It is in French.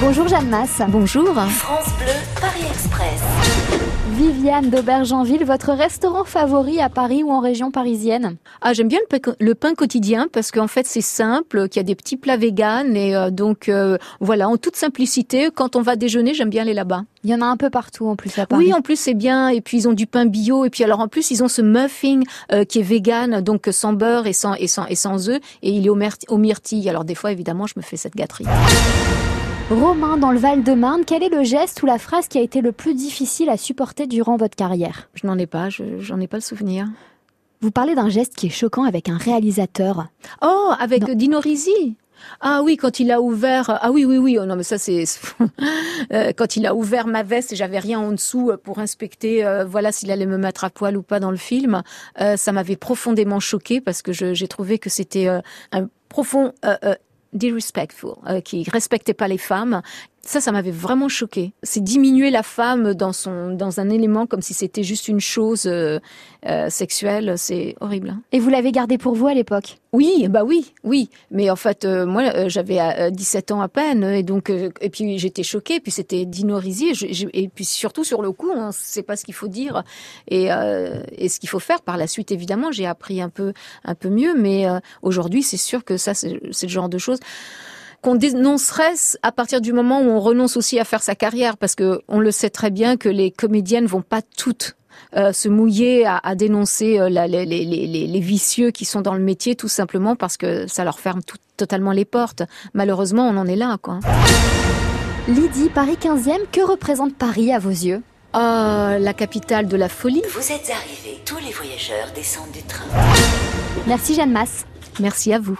Bonjour Jeanne Masse. Bonjour. France Bleu, Paris Express. Viviane d'Aubergenville, votre restaurant favori à Paris ou en région parisienne? Ah, j'aime bien le pain, le pain quotidien parce qu'en fait c'est simple, qu'il y a des petits plats véganes et euh, donc euh, voilà, en toute simplicité, quand on va déjeuner, j'aime bien aller là-bas. Il y en a un peu partout en plus à Paris. Oui, en plus c'est bien et puis ils ont du pain bio et puis alors en plus ils ont ce muffin euh, qui est vegan donc sans beurre et sans et sans et sans œufs et il est au myrtille. Alors des fois évidemment, je me fais cette gâterie. Romain, dans le Val-de-Marne, quel est le geste ou la phrase qui a été le plus difficile à supporter durant votre carrière? Je n'en ai pas, je j'en ai pas le souvenir. Vous parlez d'un geste qui est choquant avec un réalisateur. Oh, avec. Dino Risi. Ah oui, quand il a ouvert. Ah oui, oui, oui. Oh non, mais ça c'est Euh, quand il a ouvert ma veste et j'avais rien en dessous euh, pour inspecter, euh, voilà, s'il allait me mettre à poil ou pas dans le film. Euh, ça m'avait profondément choqué parce que j'ai trouvé que c'était euh, un profond euh, euh, disrespectful, euh, qui respectait pas les femmes. Ça, ça m'avait vraiment choqué. C'est diminuer la femme dans son dans un élément comme si c'était juste une chose euh, euh, sexuelle. C'est horrible. hein. Et vous l'avez gardé pour vous à l'époque? Oui, bah oui, oui. Mais en fait, euh, moi, j'avais euh, 17 ans à peine, et donc, et puis j'étais choquée. Puis c'était Dino Risi, et, puis surtout sur le coup, on ne sait pas ce qu'il faut dire et, et ce qu'il faut faire. Par la suite, évidemment, j'ai appris un peu, un peu mieux. Mais aujourd'hui, c'est sûr que ça, c'est le genre de choses qu'on dénoncerait à partir du moment où on renonce aussi à faire sa carrière, parce que on le sait très bien que les comédiennes vont pas toutes euh, se mouiller à, à dénoncer euh, la- les, les, les, les- les vicieux qui sont dans le métier, tout simplement parce que ça leur ferme tout- totalement les portes. Malheureusement, on en est là, quoi. Lydie, Paris 15e, que représente Paris à vos yeux? Ah, la capitale de la folie. Vous êtes arrivés, tous les voyageurs descendent du train. Merci Jeanne Masse. Merci à vous.